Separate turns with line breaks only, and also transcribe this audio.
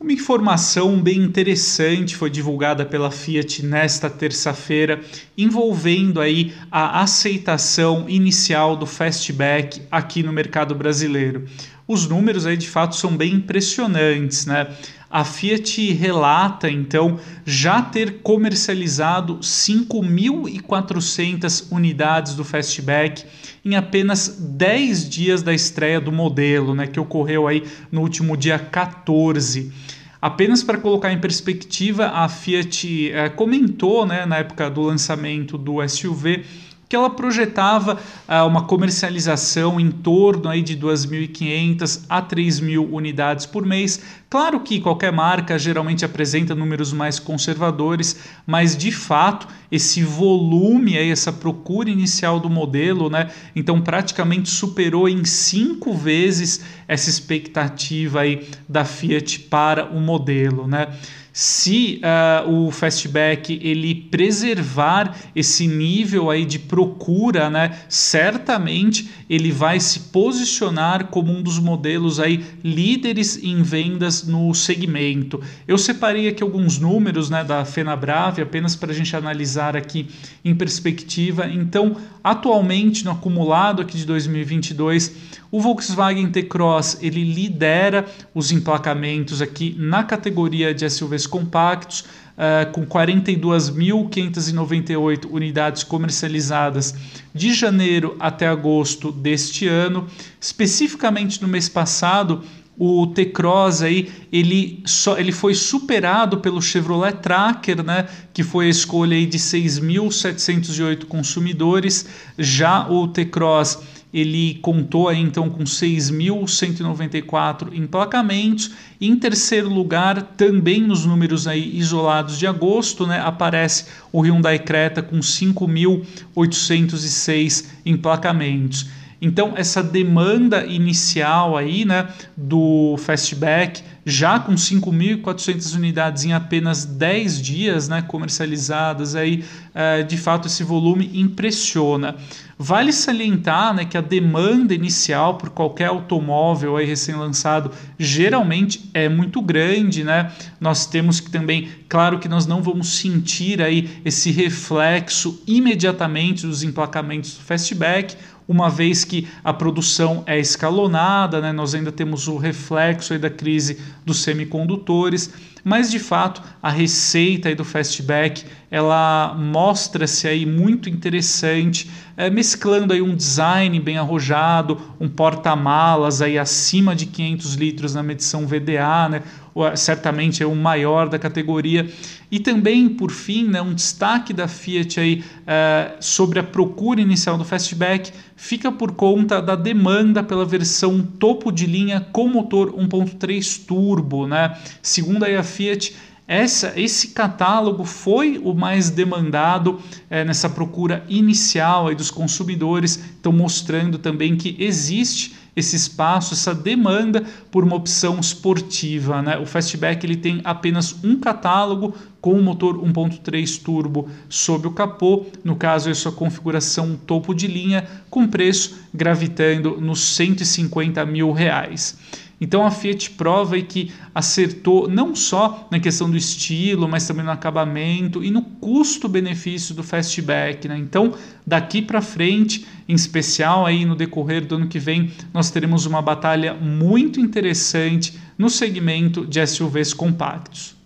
Uma informação bem interessante foi divulgada pela Fiat nesta terça-feira, envolvendo aí a aceitação inicial do fastback aqui no mercado brasileiro. Os números aí de fato são bem impressionantes, né? A Fiat relata então já ter comercializado 5.400 unidades do Fastback em apenas 10 dias da estreia do modelo, né, que ocorreu aí no último dia 14. Apenas para colocar em perspectiva, a Fiat é, comentou né, na época do lançamento do SUV que ela projetava uh, uma comercialização em torno aí de 2.500 a 3.000 unidades por mês. Claro que qualquer marca geralmente apresenta números mais conservadores, mas de fato esse volume, essa procura inicial do modelo, né, então praticamente superou em cinco vezes essa expectativa aí da Fiat para o modelo. Né? se uh, o fastback ele preservar esse nível aí de procura, né, certamente ele vai se posicionar como um dos modelos aí líderes em vendas no segmento. Eu separei aqui alguns números né, da Fenabrave apenas para a gente analisar aqui em perspectiva. Então, atualmente no acumulado aqui de 2022, o Volkswagen T-Cross ele lidera os emplacamentos aqui na categoria de SUVs compactos, uh, com 42.598 unidades comercializadas de janeiro até agosto deste ano. Especificamente no mês passado, o T-Cross aí, ele, só, ele foi superado pelo Chevrolet Tracker, né, que foi a escolha aí de 6.708 consumidores. Já o T-Cross ele contou aí, então com 6.194 emplacamentos. Em terceiro lugar, também nos números aí isolados de agosto, né, aparece o Hyundai Creta com 5.806 emplacamentos. Então, essa demanda inicial aí, né, do Fastback, já com 5.400 unidades em apenas 10 dias, né, comercializadas, aí, é, de fato, esse volume impressiona. Vale salientar né, que a demanda inicial por qualquer automóvel recém-lançado geralmente é muito grande. Né? Nós temos que também, claro que nós não vamos sentir aí esse reflexo imediatamente dos emplacamentos do fastback, uma vez que a produção é escalonada, né? nós ainda temos o reflexo da crise dos semicondutores, mas de fato a receita do fastback ela mostra-se aí muito interessante, é, mesclando aí um design bem arrojado, um porta-malas aí acima de 500 litros na medição VDA, né? certamente é o maior da categoria. E também, por fim, né, um destaque da Fiat aí, uh, sobre a procura inicial do Fastback fica por conta da demanda pela versão topo de linha com motor 1.3 turbo. Né? Segundo a Fiat, essa, esse catálogo foi o mais demandado é, nessa procura inicial aí dos consumidores, então mostrando também que existe esse espaço, essa demanda por uma opção esportiva. Né? O Fastback ele tem apenas um catálogo com o motor 1.3 turbo sob o capô, no caso é sua configuração topo de linha, com preço gravitando nos 150 mil reais. Então a Fiat prova que acertou não só na questão do estilo, mas também no acabamento e no custo-benefício do fastback. Né? Então daqui para frente, em especial aí no decorrer do ano que vem, nós teremos uma batalha muito interessante no segmento de SUVs compactos.